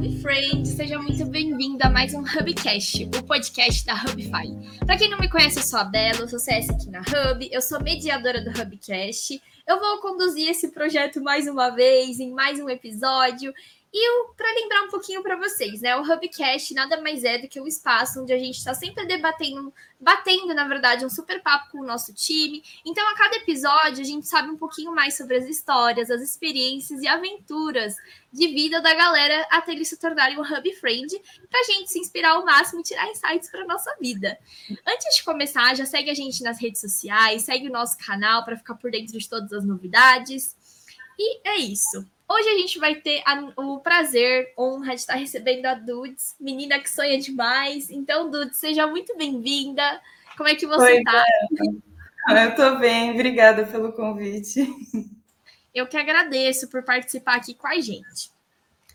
Hub Friend, seja muito bem-vinda a mais um Hubcast, o podcast da Hubify. Para quem não me conhece, eu sou a Bela, eu sou CS aqui na Hub, eu sou mediadora do Hubcast. Eu vou conduzir esse projeto mais uma vez, em mais um episódio, e para lembrar um pouquinho para vocês, né? O Hubcast nada mais é do que um espaço onde a gente está sempre debatendo, batendo, na verdade, um super papo com o nosso time. Então, a cada episódio, a gente sabe um pouquinho mais sobre as histórias, as experiências e aventuras de vida da galera até eles se tornarem um Hub Friend, para a gente se inspirar ao máximo e tirar insights para nossa vida. Antes de começar, já segue a gente nas redes sociais, segue o nosso canal para ficar por dentro de todas as novidades. E é isso. Hoje a gente vai ter a, o prazer, honra de estar recebendo a Dudes, menina que sonha demais. Então, Dudes, seja muito bem-vinda. Como é que você está? Eu estou bem, obrigada pelo convite. Eu que agradeço por participar aqui com a gente.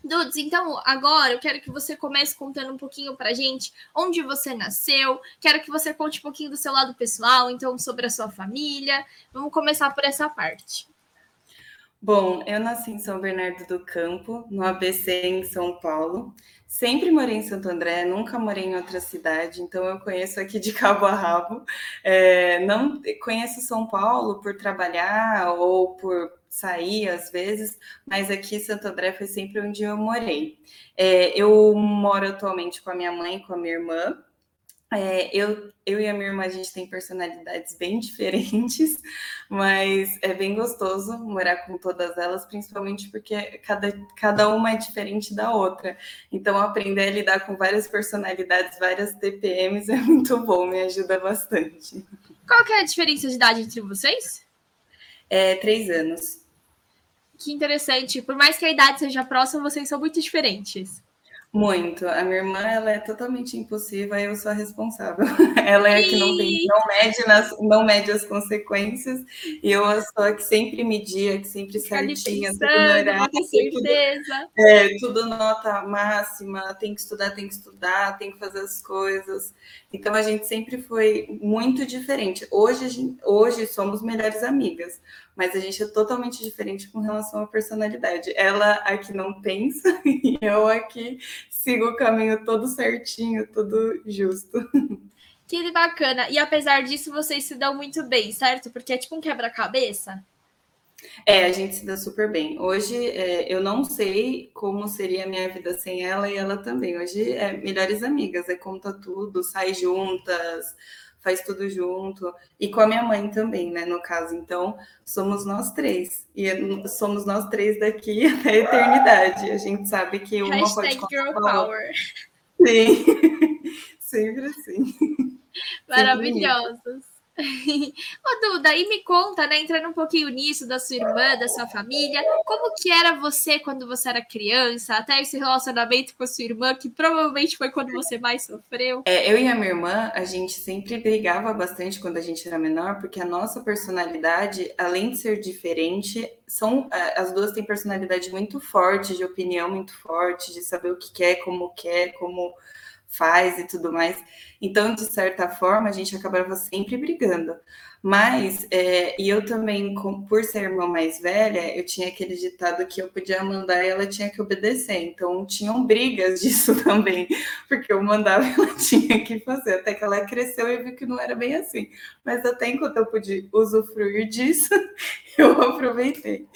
Dudes, então agora eu quero que você comece contando um pouquinho pra gente onde você nasceu. Quero que você conte um pouquinho do seu lado pessoal, então sobre a sua família. Vamos começar por essa parte. Bom, eu nasci em São Bernardo do Campo, no ABC em São Paulo. Sempre morei em Santo André, nunca morei em outra cidade, então eu conheço aqui de cabo a rabo. É, não conheço São Paulo por trabalhar ou por sair às vezes, mas aqui Santo André foi sempre onde eu morei. É, eu moro atualmente com a minha mãe e com a minha irmã. É, eu, eu e a minha irmã, a gente tem personalidades bem diferentes, mas é bem gostoso morar com todas elas, principalmente porque cada, cada uma é diferente da outra. Então, aprender a lidar com várias personalidades, várias TPMs é muito bom, me ajuda bastante. Qual que é a diferença de idade entre vocês? É três anos. Que interessante. Por mais que a idade seja próxima, vocês são muito diferentes. Muito. A minha irmã, ela é totalmente impulsiva, eu sou a responsável. Ela é a que não, tem, não, mede nas, não mede as consequências, e eu sou a que sempre media, que sempre certinha, tudo no horário. Tudo, é, tudo nota máxima, tem que estudar, tem que estudar, tem que fazer as coisas. Então a gente sempre foi muito diferente. Hoje, gente, hoje somos melhores amigas, mas a gente é totalmente diferente com relação à personalidade. Ela aqui não pensa e eu aqui sigo o caminho todo certinho, tudo justo. Que bacana. E apesar disso, vocês se dão muito bem, certo? Porque é tipo um quebra-cabeça. É, a gente se dá super bem. Hoje é, eu não sei como seria a minha vida sem ela e ela também. Hoje é melhores amigas, é conta tudo, sai juntas, faz tudo junto. E com a minha mãe também, né? No caso. Então, somos nós três. E somos nós três daqui até a eternidade. A gente sabe que uma Hashtag pode Girl Power. Sim, sempre assim. Maravilhosos. Ô, Duda, e me conta, né, entrando um pouquinho nisso da sua irmã, da sua família, como que era você quando você era criança, até esse relacionamento com a sua irmã, que provavelmente foi quando você mais sofreu? É, eu e a minha irmã, a gente sempre brigava bastante quando a gente era menor, porque a nossa personalidade, além de ser diferente, são é, as duas têm personalidade muito forte, de opinião muito forte, de saber o que quer, como quer, como faz e tudo mais. Então, de certa forma, a gente acabava sempre brigando. Mas, é, e eu também, com, por ser irmã mais velha, eu tinha aquele ditado que eu podia mandar e ela tinha que obedecer. Então, tinham brigas disso também, porque eu mandava e ela tinha que fazer. Até que ela cresceu e viu que não era bem assim. Mas até enquanto eu pude usufruir disso, eu aproveitei.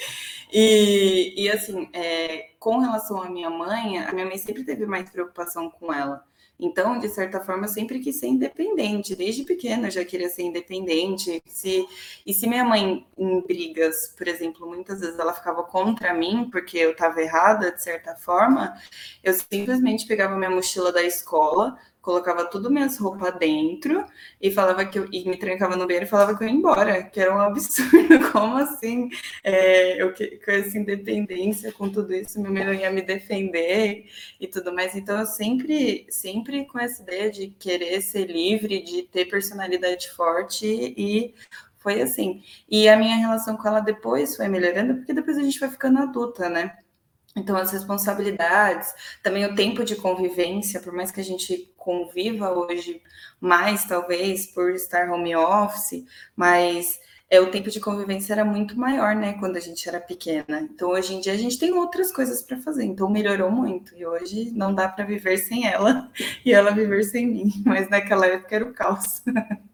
E, e assim, é, com relação à minha mãe, a minha mãe sempre teve mais preocupação com ela. Então, de certa forma, eu sempre quis ser independente. Desde pequena eu já queria ser independente. Se, e se minha mãe, em brigas, por exemplo, muitas vezes ela ficava contra mim porque eu estava errada, de certa forma, eu simplesmente pegava minha mochila da escola, colocava tudo minhas roupas dentro e falava que eu e me trancava no banheiro e falava que eu ia embora, que era um absurdo. Como assim? É, eu com essa independência, com tudo isso, meu medo ia me defender e tudo mais. Então eu sempre, sempre com essa ideia de querer ser livre, de ter personalidade forte e foi assim. E a minha relação com ela depois foi melhorando, porque depois a gente vai ficando adulta, né? Então, as responsabilidades, também o tempo de convivência, por mais que a gente conviva hoje mais, talvez, por estar home office, mas é, o tempo de convivência era muito maior, né, quando a gente era pequena. Então, hoje em dia, a gente tem outras coisas para fazer, então melhorou muito. E hoje não dá para viver sem ela e ela viver sem mim, mas naquela época era o caos.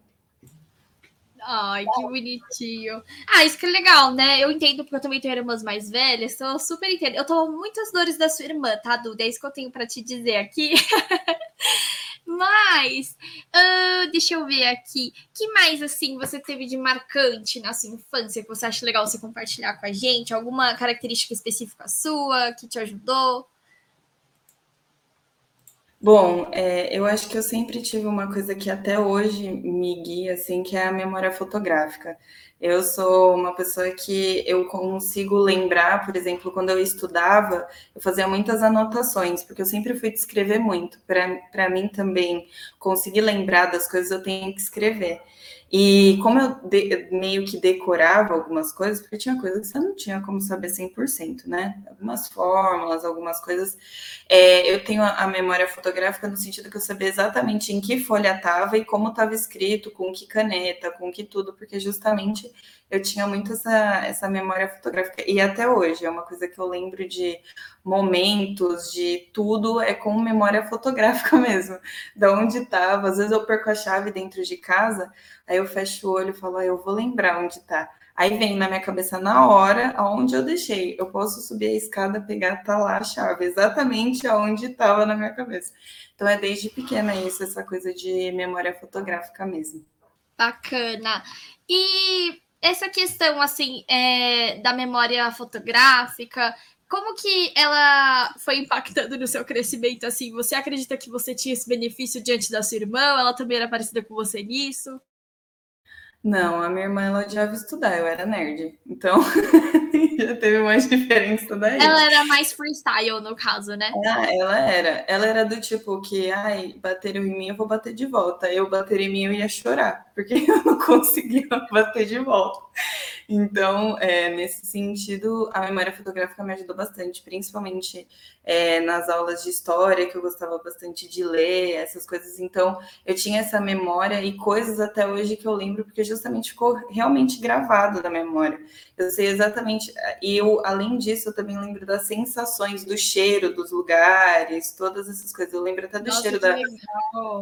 Ai, que bonitinho. Ah, isso que é legal, né? Eu entendo porque eu também tenho irmãs mais velhas, então eu super entendo. Eu tô muitas dores da sua irmã, tá, Duda? É isso que eu tenho para te dizer aqui. Mas, uh, deixa eu ver aqui. que mais, assim, você teve de marcante na sua infância que você acha legal você compartilhar com a gente? Alguma característica específica sua que te ajudou? Bom, é, eu acho que eu sempre tive uma coisa que até hoje me guia, assim, que é a memória fotográfica. Eu sou uma pessoa que eu consigo lembrar, por exemplo, quando eu estudava, eu fazia muitas anotações, porque eu sempre fui escrever muito. Para mim também, conseguir lembrar das coisas, eu tenho que escrever. E como eu de, meio que decorava algumas coisas, porque tinha coisas que você não tinha como saber 100%, né? Algumas fórmulas, algumas coisas. É, eu tenho a, a, memória fotográfica no sentido que eu sabia exatamente em que folha estava e como estava escrito, com que caneta, com que tudo, porque justamente eu tinha muito essa, essa memória fotográfica. E até hoje, é uma coisa que eu lembro de momentos, de tudo, é com memória fotográfica mesmo. Da onde estava. Às vezes eu perco a chave dentro de casa, aí eu fecho o olho e falo, ah, eu vou lembrar onde está. Aí vem na minha cabeça na hora aonde eu deixei. Eu posso subir a escada, pegar, tá lá a chave, exatamente aonde estava na minha cabeça. Então é desde pequena isso, essa coisa de memória fotográfica mesmo. Bacana. E essa questão, assim, é, da memória fotográfica, como que ela foi impactando no seu crescimento, assim? Você acredita que você tinha esse benefício diante da sua irmã? Ela também era parecida com você nisso? Não, a minha irmã ela odiava estudar, eu era nerd. Então, já teve uma diferença daí. Ela era mais freestyle, no caso, né? Ah, ela era. Ela era do tipo que, ai, bateram em mim, eu vou bater de volta. Eu bater em mim, eu ia chorar, porque eu não conseguia bater de volta. Então, é, nesse sentido, a memória fotográfica me ajudou bastante, principalmente é, nas aulas de história, que eu gostava bastante de ler, essas coisas. Então, eu tinha essa memória e coisas até hoje que eu lembro, porque justamente ficou realmente gravado na memória. Eu sei exatamente. E eu, além disso, eu também lembro das sensações, do cheiro dos lugares, todas essas coisas. Eu lembro até do Nossa, cheiro da.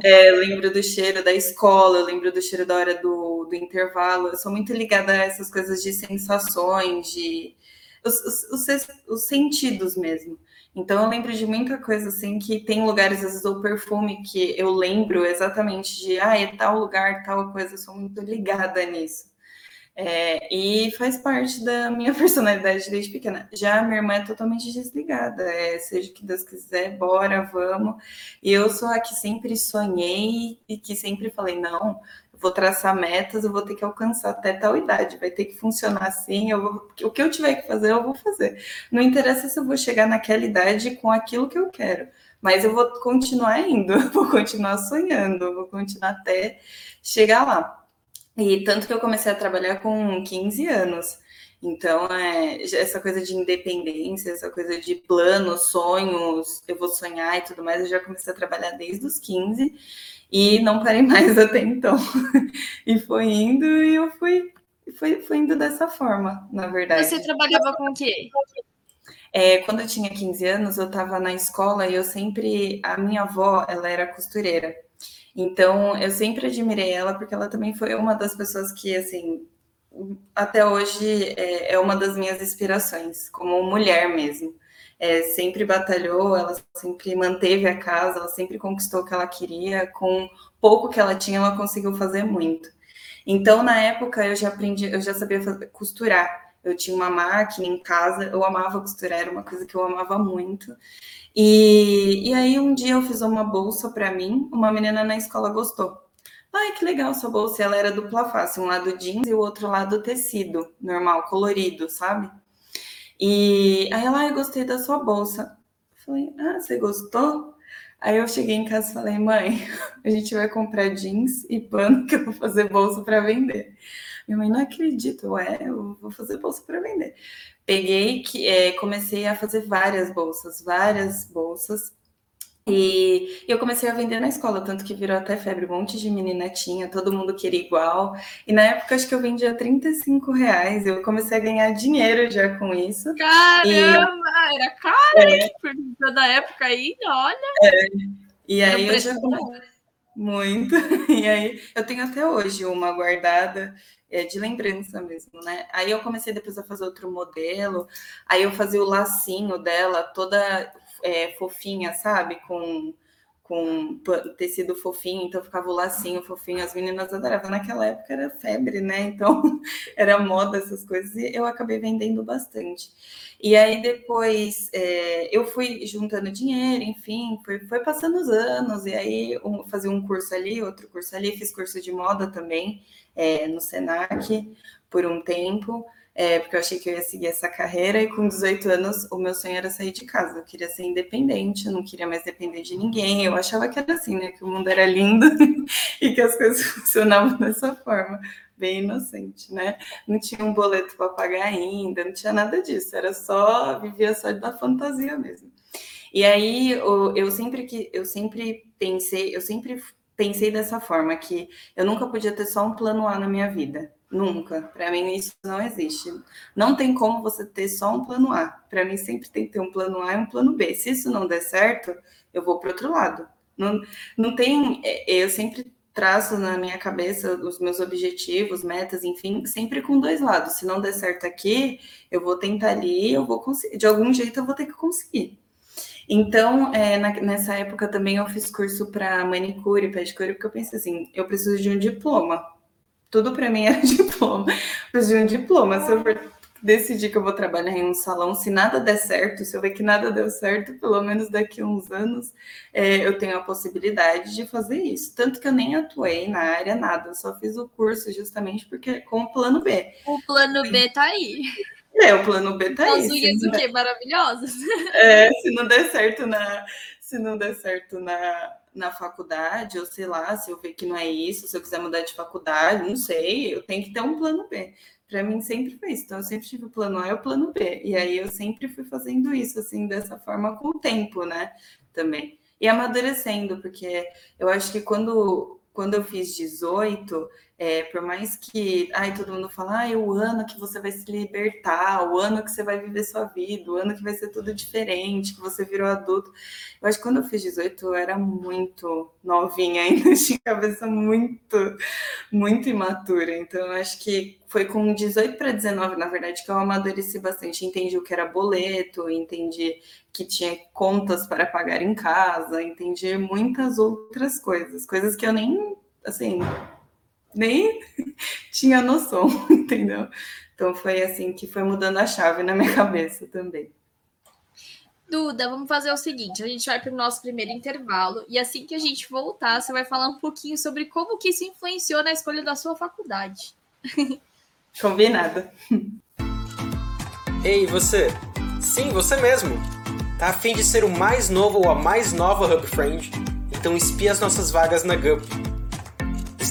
É, lembro do cheiro da escola, eu lembro do cheiro da hora do, do intervalo. Eu sou muito ligada a essas coisas de sensações, de. Os, os, os, os sentidos mesmo. Então eu lembro de muita coisa assim que tem lugares, às vezes, o perfume que eu lembro exatamente de ah, é tal lugar, tal coisa, eu sou muito ligada nisso. É, e faz parte da minha personalidade desde pequena. Já a minha irmã é totalmente desligada, é, seja o que Deus quiser, bora, vamos. E eu sou a que sempre sonhei e que sempre falei, não, vou traçar metas, eu vou ter que alcançar até tal idade, vai ter que funcionar assim, eu vou, o que eu tiver que fazer, eu vou fazer. Não interessa se eu vou chegar naquela idade com aquilo que eu quero, mas eu vou continuar indo, vou continuar sonhando, vou continuar até chegar lá. E tanto que eu comecei a trabalhar com 15 anos. Então, é, essa coisa de independência, essa coisa de planos, sonhos, eu vou sonhar e tudo mais, eu já comecei a trabalhar desde os 15 e não parei mais até então. e foi indo e eu fui, fui, fui indo dessa forma, na verdade. Você trabalhava com o quê? É, quando eu tinha 15 anos, eu estava na escola e eu sempre. A minha avó, ela era costureira. Então, eu sempre admirei ela, porque ela também foi uma das pessoas que, assim, até hoje é, é uma das minhas inspirações, como mulher mesmo. É, sempre batalhou, ela sempre manteve a casa, ela sempre conquistou o que ela queria, com pouco que ela tinha, ela conseguiu fazer muito. Então, na época, eu já aprendi, eu já sabia fazer, costurar. Eu tinha uma máquina em casa, eu amava costurar, era uma coisa que eu amava muito. E, e aí um dia eu fiz uma bolsa para mim, uma menina na escola gostou. Ai, que legal sua bolsa. Ela era dupla face, um lado jeans e o outro lado tecido, normal, colorido, sabe? E aí ela, eu gostei da sua bolsa. falei, ah, você gostou? Aí eu cheguei em casa e falei, mãe, a gente vai comprar jeans e pano que eu vou fazer bolsa para vender. Minha mãe, não acredito, ué, eu vou fazer bolsa para vender peguei que é, comecei a fazer várias bolsas, várias bolsas. E eu comecei a vender na escola, tanto que virou até febre, um monte de menina tinha, todo mundo queria igual. E na época acho que eu vendia 35 reais, eu comecei a ganhar dinheiro já com isso. Caramba, e... era caro, é. por da época aí, olha. É. E aí eu já muito. E aí eu tenho até hoje uma guardada é, de lembrança mesmo, né? Aí eu comecei depois a fazer outro modelo, aí eu fazia o lacinho dela toda é, fofinha, sabe? Com, com tecido fofinho, então ficava o lacinho fofinho, as meninas adoravam. Naquela época era febre, né? Então era moda essas coisas, e eu acabei vendendo bastante. E aí depois é, eu fui juntando dinheiro, enfim, foi, foi passando os anos, e aí um, fazia um curso ali, outro curso ali, fiz curso de moda também é, no Senac por um tempo é, porque eu achei que eu ia seguir essa carreira, e com 18 anos o meu sonho era sair de casa, eu queria ser independente, eu não queria mais depender de ninguém, eu achava que era assim, né, que o mundo era lindo e que as coisas funcionavam dessa forma, bem inocente, né, não tinha um boleto para pagar ainda, não tinha nada disso, era só, vivia só da fantasia mesmo. E aí eu, sempre que eu sempre pensei, eu sempre pensei dessa forma que eu nunca podia ter só um plano A na minha vida. Nunca. Para mim, isso não existe. Não tem como você ter só um plano A. Para mim, sempre tem que ter um plano A e um plano B. Se isso não der certo, eu vou para outro lado. Não, não tem. É, eu sempre traço na minha cabeça os meus objetivos, metas, enfim, sempre com dois lados. Se não der certo aqui, eu vou tentar ali, eu vou conseguir. De algum jeito, eu vou ter que conseguir. Então, é, na, nessa época também eu fiz curso para manicure, pedicure, porque eu pensei assim, eu preciso de um diploma tudo para mim é diploma. Preciso de um diploma. Se eu decidir que eu vou trabalhar em um salão, se nada der certo, se eu ver que nada deu certo, pelo menos daqui a uns anos, é, eu tenho a possibilidade de fazer isso. Tanto que eu nem atuei na área, nada, eu só fiz o curso justamente porque com o plano B. O plano B tá aí. É, o plano B tá aí. As unhas o quê? Maravilhosas? É, se não der certo na. Se não der certo na, na faculdade, ou sei lá, se eu ver que não é isso, se eu quiser mudar de faculdade, não sei, eu tenho que ter um plano B. Para mim sempre foi isso. Então eu sempre tive o plano A e o plano B. E aí eu sempre fui fazendo isso assim dessa forma com o tempo, né? Também. E amadurecendo, porque eu acho que quando quando eu fiz 18, é, por mais que ai, todo mundo fala, o ano que você vai se libertar, o ano que você vai viver sua vida, o ano que vai ser tudo diferente, que você virou adulto. Eu acho que quando eu fiz 18, eu era muito novinha ainda, tinha cabeça muito, muito imatura. Então, eu acho que foi com 18 para 19, na verdade, que eu amadureci bastante. Entendi o que era boleto, entendi que tinha contas para pagar em casa, entendi muitas outras coisas, coisas que eu nem, assim, nem tinha noção, entendeu? Então foi assim que foi mudando a chave na minha cabeça também. Duda, vamos fazer o seguinte: a gente vai para o nosso primeiro intervalo e assim que a gente voltar, você vai falar um pouquinho sobre como que isso influenciou na escolha da sua faculdade. Combinado. Ei, você? Sim, você mesmo. Tá afim de ser o mais novo ou a mais nova Hub Friend? Então espie as nossas vagas na GUP.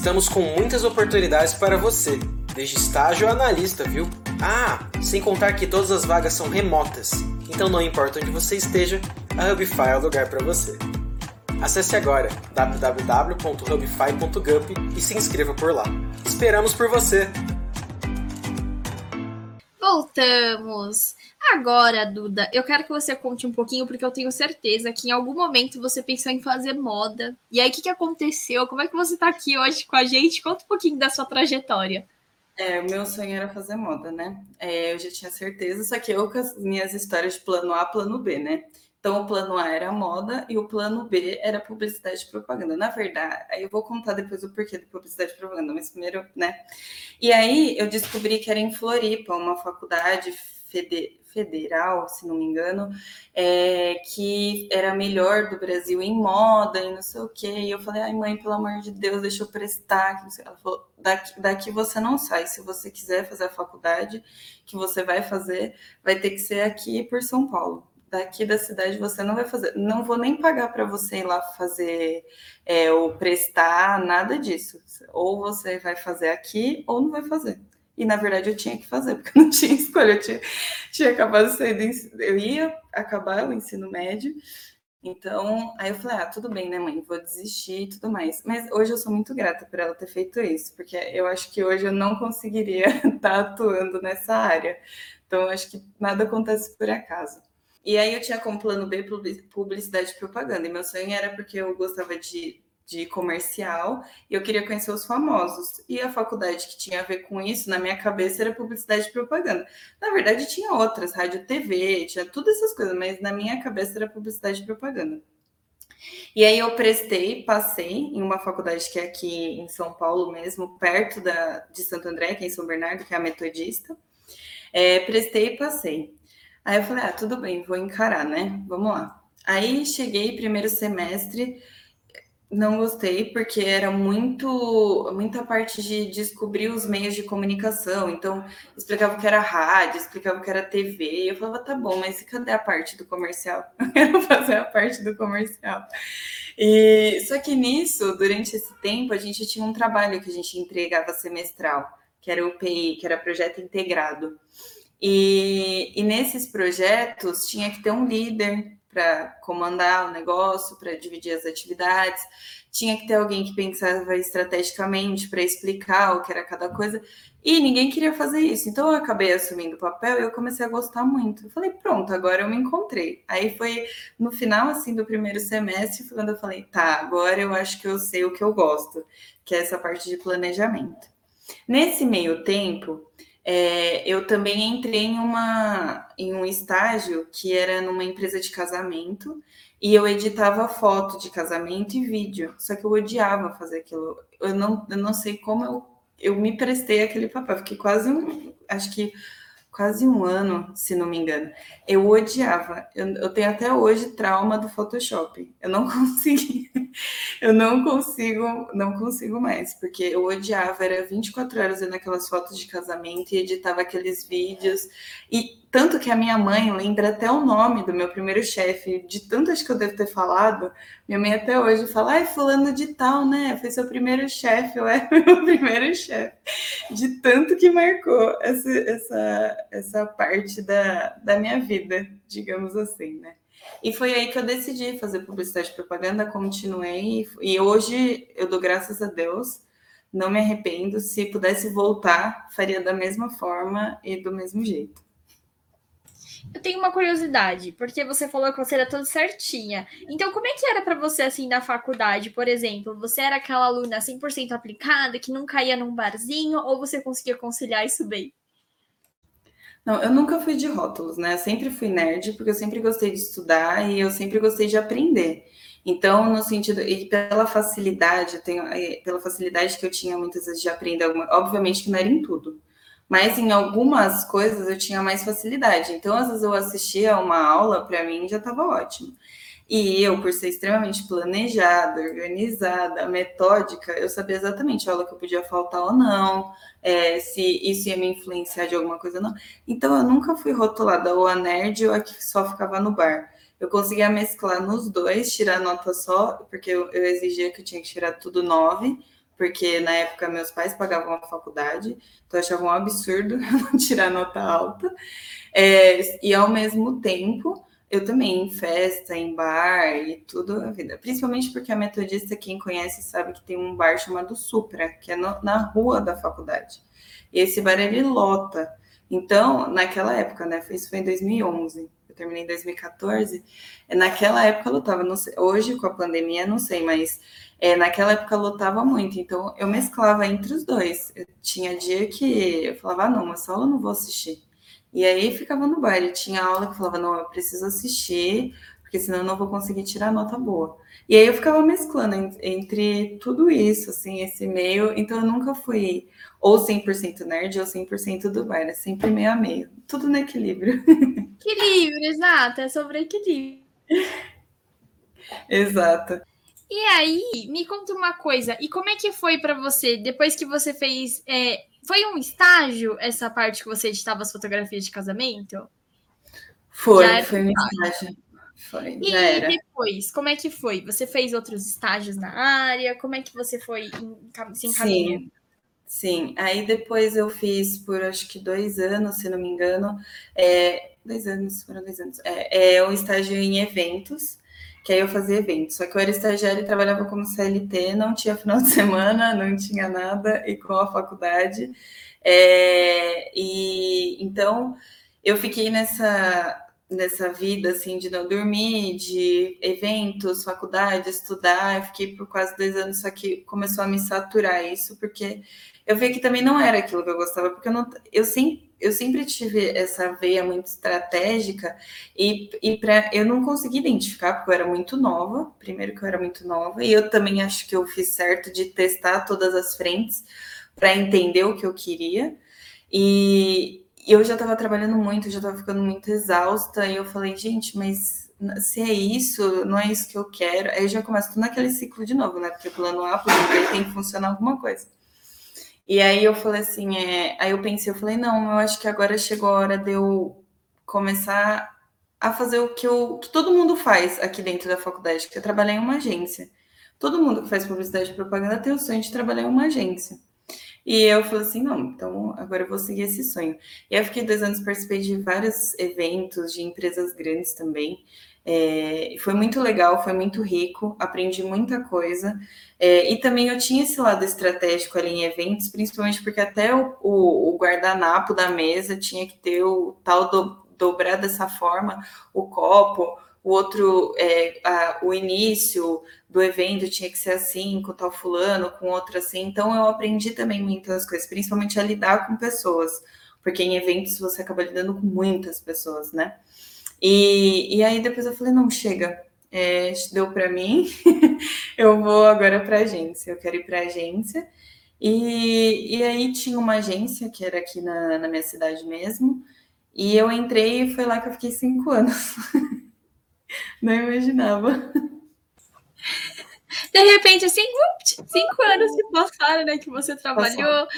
Estamos com muitas oportunidades para você, desde estágio a analista, viu? Ah, sem contar que todas as vagas são remotas, então não importa onde você esteja, a Hubify é o lugar para você. Acesse agora www.hubify.gup e se inscreva por lá. Esperamos por você! Voltamos! Agora, Duda, eu quero que você conte um pouquinho, porque eu tenho certeza que em algum momento você pensou em fazer moda. E aí, o que, que aconteceu? Como é que você está aqui hoje com a gente? Conta um pouquinho da sua trajetória. É, o meu sonho era fazer moda, né? É, eu já tinha certeza, só que eu com as minhas histórias de plano A, plano B, né? Então, o plano A era moda e o plano B era publicidade e propaganda. Na verdade, aí eu vou contar depois o porquê de publicidade e propaganda, mas primeiro, né? E aí eu descobri que era em Floripa, uma faculdade federal, se não me engano, é, que era melhor do Brasil em moda e não sei o quê. E eu falei, ai mãe, pelo amor de Deus, deixa eu prestar. Ela falou, daqui, daqui você não sai. Se você quiser fazer a faculdade que você vai fazer, vai ter que ser aqui por São Paulo daqui da cidade você não vai fazer, não vou nem pagar para você ir lá fazer é, ou prestar nada disso. Ou você vai fazer aqui ou não vai fazer. E na verdade eu tinha que fazer, porque eu não tinha escolha, eu tinha, tinha acabado de sair do, eu ia acabar o ensino médio Então, aí eu falei, ah, tudo bem, né, mãe? Vou desistir e tudo mais. Mas hoje eu sou muito grata por ela ter feito isso, porque eu acho que hoje eu não conseguiria estar atuando nessa área. Então, acho que nada acontece por acaso. E aí eu tinha como plano B publicidade e propaganda. E meu sonho era porque eu gostava de de comercial e eu queria conhecer os famosos. E a faculdade que tinha a ver com isso, na minha cabeça, era publicidade e propaganda. Na verdade, tinha outras, rádio TV, tinha todas essas coisas, mas na minha cabeça era publicidade e propaganda. E aí eu prestei, passei em uma faculdade que é aqui em São Paulo mesmo, perto da, de Santo André, que é em São Bernardo, que é a metodista. É, prestei e passei. Aí eu falei, ah, tudo bem, vou encarar, né? Vamos lá. Aí cheguei, primeiro semestre, não gostei porque era muito muita parte de descobrir os meios de comunicação. Então, explicava que era rádio, explicava que era TV. Eu falava, tá bom, mas cadê a parte do comercial? Eu quero fazer a parte do comercial. E só que nisso, durante esse tempo, a gente tinha um trabalho que a gente entregava semestral, que era o PI, que era projeto integrado. E, e nesses projetos tinha que ter um líder para comandar o negócio, para dividir as atividades. Tinha que ter alguém que pensava estrategicamente para explicar o que era cada coisa. E ninguém queria fazer isso. Então eu acabei assumindo o papel e eu comecei a gostar muito. Eu falei, pronto, agora eu me encontrei. Aí foi no final assim do primeiro semestre quando eu falei, tá, agora eu acho que eu sei o que eu gosto, que é essa parte de planejamento. Nesse meio tempo, é, eu também entrei em, uma, em um estágio que era numa empresa de casamento e eu editava foto de casamento e vídeo, só que eu odiava fazer aquilo. Eu não, eu não sei como eu, eu me prestei aquele papel, fiquei quase um, acho que quase um ano, se não me engano. Eu odiava. Eu, eu, tenho até hoje trauma do Photoshop. Eu não consegui, eu não consigo, não consigo mais, porque eu odiava, era 24 horas vendo aquelas fotos de casamento e editava aqueles vídeos. E tanto que a minha mãe lembra até o nome do meu primeiro chefe, de tantas que eu devo ter falado. Minha mãe até hoje fala, ai, fulano de tal, né? Foi seu primeiro chefe, eu era meu primeiro chefe. De tanto que marcou essa, essa, essa parte da, da minha vida, digamos assim, né? E foi aí que eu decidi fazer publicidade e propaganda, continuei, e hoje eu dou graças a Deus, não me arrependo. Se pudesse voltar, faria da mesma forma e do mesmo jeito. Eu tenho uma curiosidade, porque você falou que você era toda certinha. Então, como é que era para você, assim, na faculdade, por exemplo? Você era aquela aluna 100% aplicada, que não caía num barzinho, ou você conseguia conciliar isso bem? Não, eu nunca fui de rótulos, né? Eu sempre fui nerd, porque eu sempre gostei de estudar e eu sempre gostei de aprender. Então, no sentido, e pela facilidade, tenho, eh, pela facilidade que eu tinha muitas vezes de aprender, obviamente que não era em tudo, mas em algumas coisas eu tinha mais facilidade. Então, às vezes eu assistia uma aula, para mim já estava ótimo. E eu, por ser extremamente planejada, organizada, metódica, eu sabia exatamente a aula que eu podia faltar ou não, é, se isso ia me influenciar de alguma coisa ou não. Então, eu nunca fui rotulada ou a nerd ou a que só ficava no bar. Eu conseguia mesclar nos dois, tirar nota só, porque eu, eu exigia que eu tinha que tirar tudo nove porque na época meus pais pagavam a faculdade, então achavam um absurdo tirar nota alta. É, e ao mesmo tempo, eu também em festa, em bar e tudo a vida. Principalmente porque a metodista, quem conhece, sabe que tem um bar chamado Supra, que é no, na rua da faculdade. E esse bar ele lota. Então, naquela época, né? Isso foi em 2011 eu terminei em 2014, naquela época eu lutava, sei, hoje com a pandemia não sei, mas é, naquela época eu lutava muito, então eu mesclava entre os dois. Eu tinha dia que eu falava, ah, não, mas só eu não vou assistir. E aí ficava no baile, tinha aula que eu falava, não, eu preciso assistir, porque senão eu não vou conseguir tirar nota boa. E aí eu ficava mesclando entre tudo isso, assim, esse meio, então eu nunca fui ou 100% nerd ou 100% do baile, é sempre meio a meio, tudo no equilíbrio. Equilíbrio, exato, é sobre equilíbrio. Exato. E aí, me conta uma coisa, e como é que foi para você, depois que você fez. É, foi um estágio essa parte que você editava as fotografias de casamento? Foi, foi um estágio. Foi, e era. depois, como é que foi? Você fez outros estágios na área? Como é que você foi se encaminhando? Sim, sim. Aí depois eu fiz por acho que dois anos, se não me engano. É, dois anos, foram dois anos. É, é um estágio em eventos. Que aí eu fazia eventos. Só que eu era estagiária e trabalhava como CLT, não tinha final de semana, não tinha nada, e com a faculdade. É, e então eu fiquei nessa nessa vida assim de não dormir, de eventos, faculdade, estudar. Eu fiquei por quase dois anos, só que começou a me saturar isso, porque eu vi que também não era aquilo que eu gostava, porque eu, não, eu, sempre, eu sempre tive essa veia muito estratégica e, e pra, eu não consegui identificar, porque eu era muito nova, primeiro que eu era muito nova, e eu também acho que eu fiz certo de testar todas as frentes para entender o que eu queria. E, eu já estava trabalhando muito, já estava ficando muito exausta, e eu falei, gente, mas se é isso, não é isso que eu quero. Aí já começa tudo naquele ciclo de novo, né? Porque plano A, plano B tem que funcionar alguma coisa. E aí eu falei assim, é... aí eu pensei, eu falei, não, eu acho que agora chegou a hora de eu começar a fazer o que, eu, que todo mundo faz aqui dentro da faculdade, que é trabalhar em uma agência. Todo mundo que faz publicidade e propaganda tem o sonho de trabalhar em uma agência. E eu falei assim, não, então agora eu vou seguir esse sonho. E eu fiquei dois anos, participei de vários eventos de empresas grandes também. É, foi muito legal, foi muito rico, aprendi muita coisa. É, e também eu tinha esse lado estratégico ali em eventos, principalmente porque até o, o, o guardanapo da mesa tinha que ter o tal do, dobrar dessa forma, o copo, o outro, é, a, o início do evento tinha que ser assim, com tal fulano, com outro assim. Então eu aprendi também muitas coisas, principalmente a lidar com pessoas, porque em eventos você acaba lidando com muitas pessoas, né? E, e aí depois eu falei, não, chega, é, deu para mim, eu vou agora para agência, eu quero ir para agência. E, e aí tinha uma agência que era aqui na, na minha cidade mesmo, e eu entrei e foi lá que eu fiquei cinco anos. Não imaginava. De repente, assim, cinco anos que passaram, né? Que você trabalhou.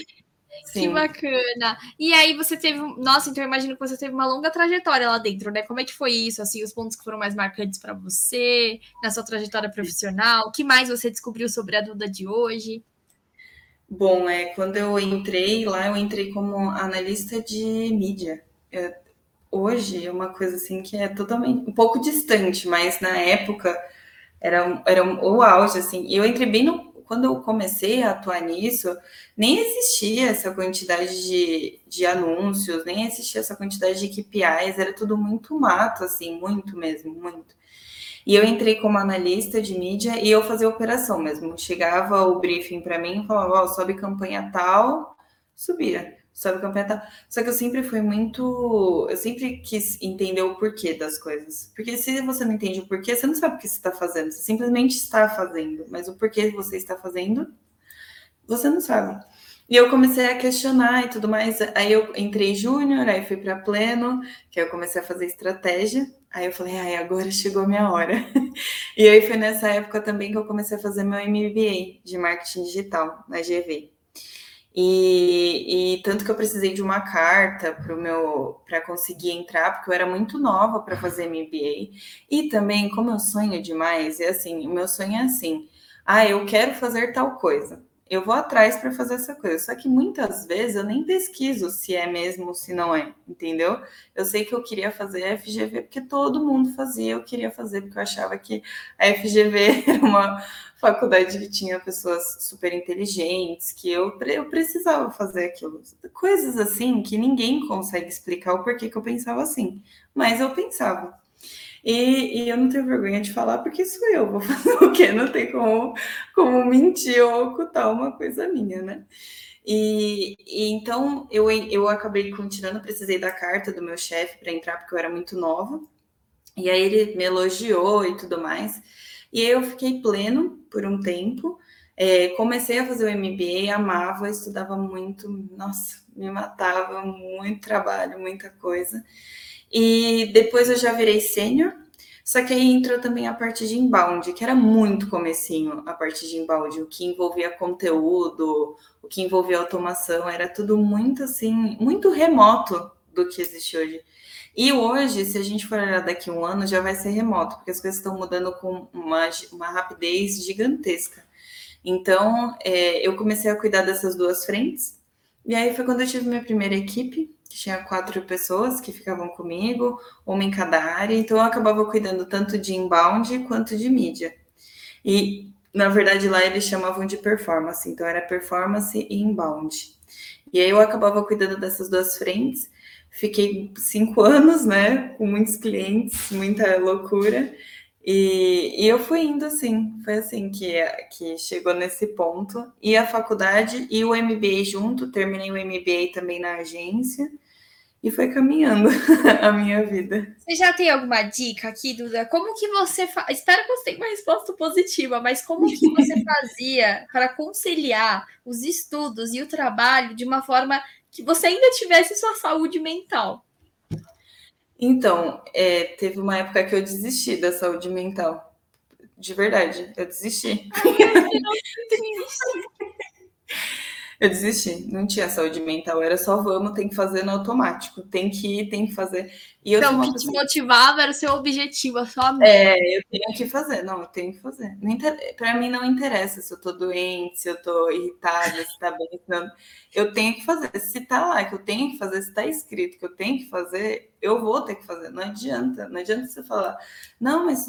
Sim. Que bacana. E aí você teve. Nossa, então eu imagino que você teve uma longa trajetória lá dentro, né? Como é que foi isso? Assim, os pontos que foram mais marcantes para você, na sua trajetória profissional? O que mais você descobriu sobre a Duda de hoje? Bom, é, quando eu entrei lá, eu entrei como analista de mídia. Eu, hoje é uma coisa assim que é totalmente um pouco distante, mas na época era, era o auge, assim. E eu entrei bem no. Quando eu comecei a atuar nisso, nem existia essa quantidade de, de anúncios, nem existia essa quantidade de KPIs, era tudo muito mato, assim, muito mesmo, muito. E eu entrei como analista de mídia e eu fazia operação mesmo. Chegava o briefing para mim e falava, ó, oh, sobe campanha tal, subia sobre campeonato. Só que eu sempre fui muito. Eu sempre quis entender o porquê das coisas. Porque se você não entende o porquê, você não sabe o que você está fazendo. Você simplesmente está fazendo. Mas o porquê você está fazendo, você não sabe. E eu comecei a questionar e tudo mais. Aí eu entrei júnior, aí fui para pleno, que aí eu comecei a fazer estratégia. Aí eu falei, ai, agora chegou a minha hora. e aí foi nessa época também que eu comecei a fazer meu MBA de marketing digital na GV. E, e, tanto que eu precisei de uma carta para conseguir entrar, porque eu era muito nova para fazer MBA. E também, como eu sonho demais, é assim, o meu sonho é assim: ah, eu quero fazer tal coisa eu vou atrás para fazer essa coisa. Só que muitas vezes eu nem pesquiso se é mesmo ou se não é, entendeu? Eu sei que eu queria fazer FGV porque todo mundo fazia, eu queria fazer porque eu achava que a FGV era uma faculdade que tinha pessoas super inteligentes, que eu, eu precisava fazer aquilo. Coisas assim que ninguém consegue explicar o porquê que eu pensava assim, mas eu pensava. E, e, eu não tenho vergonha de falar porque sou eu, vou fazer o quê? Não tem como, como mentir ou ocultar uma coisa minha, né? E, e então eu, eu acabei continuando, precisei da carta do meu chefe para entrar, porque eu era muito nova. E aí ele me elogiou e tudo mais. E eu fiquei pleno por um tempo. É, comecei a fazer o MBA, amava, estudava muito, nossa, me matava, muito trabalho, muita coisa. E depois eu já virei sênior, só que aí entrou também a parte de inbound, que era muito comecinho a parte de inbound, o que envolvia conteúdo, o que envolvia automação, era tudo muito assim, muito remoto do que existe hoje. E hoje, se a gente for olhar daqui a um ano, já vai ser remoto, porque as coisas estão mudando com uma, uma rapidez gigantesca. Então, é, eu comecei a cuidar dessas duas frentes, e aí foi quando eu tive minha primeira equipe, tinha quatro pessoas que ficavam comigo, uma em cada área, então eu acabava cuidando tanto de inbound quanto de mídia. E, na verdade, lá eles chamavam de performance, então era performance e inbound. E aí eu acabava cuidando dessas duas frentes, fiquei cinco anos, né, com muitos clientes, muita loucura, e, e, eu fui indo assim, foi assim que, que chegou nesse ponto. E a faculdade e o MBA junto, terminei o MBA também na agência e foi caminhando a minha vida. Você já tem alguma dica aqui, Duda? Como que você faz? Espero que você tenha uma resposta positiva, mas como que você fazia para conciliar os estudos e o trabalho de uma forma que você ainda tivesse sua saúde mental? Então, é, teve uma época que eu desisti da saúde mental. De verdade, eu desisti. eu desisti, não tinha saúde mental, era só vamos, tem que fazer no automático, tem que ir, tem que fazer. E eu então, o que pessoa... te motivava era o seu objetivo, a sua meta. É, eu tenho que fazer, não, eu tenho que fazer. Inter... Para mim não interessa se eu tô doente, se eu tô irritada, se tá bem, não. eu tenho que fazer. Se tá lá que eu tenho que fazer, se tá escrito que eu tenho que fazer, eu vou ter que fazer, não adianta, não adianta você falar, não, mas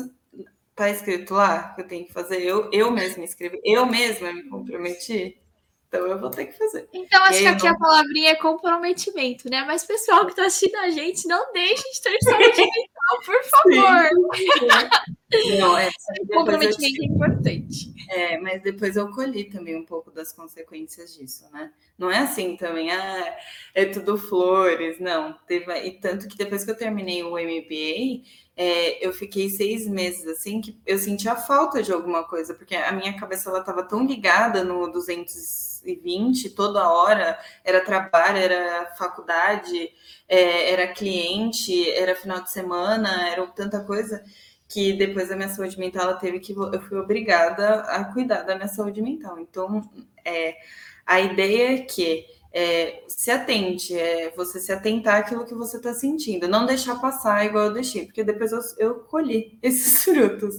tá escrito lá que eu tenho que fazer, eu, eu mesma escrevi, eu mesma me comprometi. Então eu vou ter que fazer. Então acho que aqui não... a palavrinha é comprometimento, né? Mas pessoal que está assistindo a gente, não deixe de ter saúde mental, por favor. Não, é, comprometimento é importante. É, mas depois eu colhi também um pouco das consequências disso, né? Não é assim também, ah, é tudo flores, não. Teve, e tanto que depois que eu terminei o MBA, é, eu fiquei seis meses assim que eu sentia falta de alguma coisa, porque a minha cabeça ela estava tão ligada no 220 toda hora, era trabalho, era faculdade, é, era cliente, era final de semana, era tanta coisa que depois da minha saúde mental ela teve que eu fui obrigada a cuidar da minha saúde mental. Então, é, a ideia é que é, se atente, é você se atentar àquilo que você está sentindo, não deixar passar igual eu deixei, porque depois eu, eu colhi esses frutos,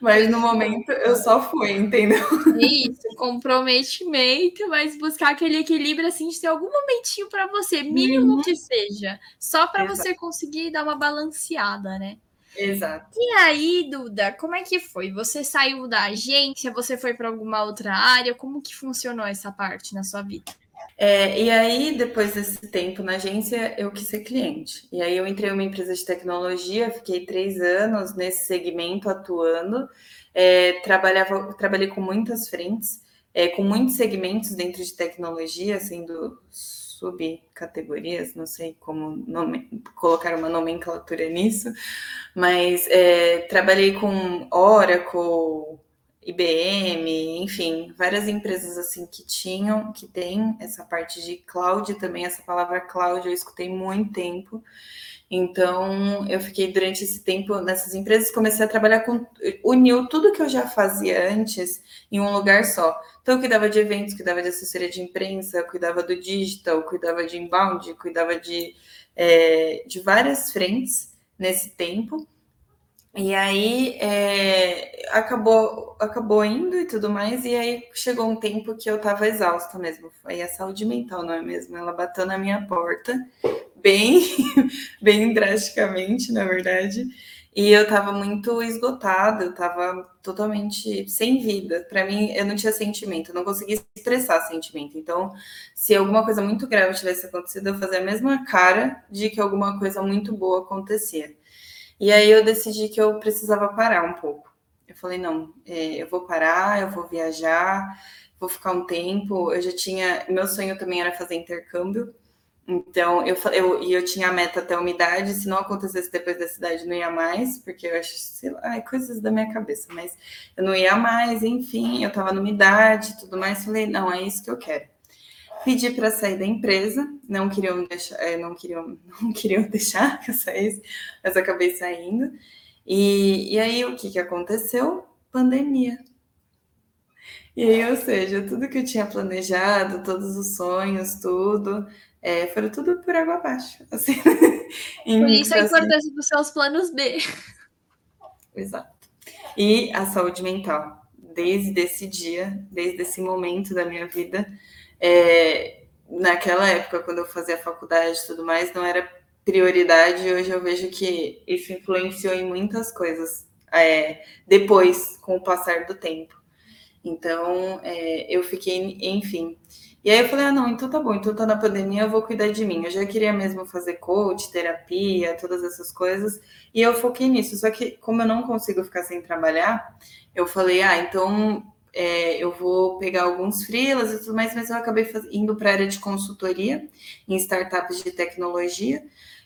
mas no momento eu só fui, entendeu? Isso, comprometimento, mas buscar aquele equilíbrio assim de ter algum momentinho para você, mínimo uhum. que seja, só para você conseguir dar uma balanceada, né? Exato. E aí, Duda, como é que foi? Você saiu da agência, você foi para alguma outra área? Como que funcionou essa parte na sua vida? É, e aí, depois desse tempo na agência, eu quis ser cliente. E aí eu entrei em uma empresa de tecnologia, fiquei três anos nesse segmento atuando. É, trabalhava, trabalhei com muitas frentes, é, com muitos segmentos dentro de tecnologia, sendo subcategorias, não sei como nome, colocar uma nomenclatura nisso, mas é, trabalhei com Oracle, IBM, enfim, várias empresas assim que tinham, que tem essa parte de cloud também, essa palavra cloud eu escutei muito tempo. Então, eu fiquei durante esse tempo nessas empresas, comecei a trabalhar com uniu tudo que eu já fazia antes em um lugar só. Então, eu cuidava de eventos, cuidava de assessoria de imprensa, cuidava do digital, cuidava de inbound, cuidava de, é, de várias frentes nesse tempo. E aí é, acabou, acabou indo e tudo mais, e aí chegou um tempo que eu estava exausta mesmo. Foi a saúde mental, não é mesmo? Ela bateu na minha porta, bem, bem drasticamente, na verdade. E eu estava muito esgotada, eu estava totalmente sem vida. Para mim, eu não tinha sentimento, eu não conseguia expressar sentimento. Então, se alguma coisa muito grave tivesse acontecido, eu fazia a mesma cara de que alguma coisa muito boa acontecia. E aí eu decidi que eu precisava parar um pouco. Eu falei, não, é, eu vou parar, eu vou viajar, vou ficar um tempo. Eu já tinha. Meu sonho também era fazer intercâmbio. Então, eu, eu, eu tinha a meta até a umidade, se não acontecesse depois da cidade, não ia mais, porque eu acho, sei lá, coisas da minha cabeça, mas eu não ia mais, enfim, eu estava na umidade tudo mais, falei, não, é isso que eu quero pedi para sair da empresa, não queriam deixar, é, não queriam, não queriam deixar que eu saísse, mas acabei saindo. E, e aí o que, que aconteceu? Pandemia. E aí, ou seja, tudo que eu tinha planejado, todos os sonhos, tudo, é, foram tudo por água abaixo. Assim. Por isso a assim importância dos seus planos B. Exato. E a saúde mental. Desde esse dia, desde esse momento da minha vida, é, naquela época, quando eu fazia faculdade e tudo mais, não era prioridade. Hoje eu vejo que isso influenciou em muitas coisas é, depois, com o passar do tempo. Então, é, eu fiquei, enfim. E aí eu falei, ah, não, então tá bom, então tá na pandemia, eu vou cuidar de mim. Eu já queria mesmo fazer coach, terapia, todas essas coisas, e eu foquei nisso. Só que, como eu não consigo ficar sem trabalhar, eu falei, ah, então é, eu vou pegar alguns freelas e tudo mais, mas eu acabei indo para a área de consultoria em startups de tecnologia.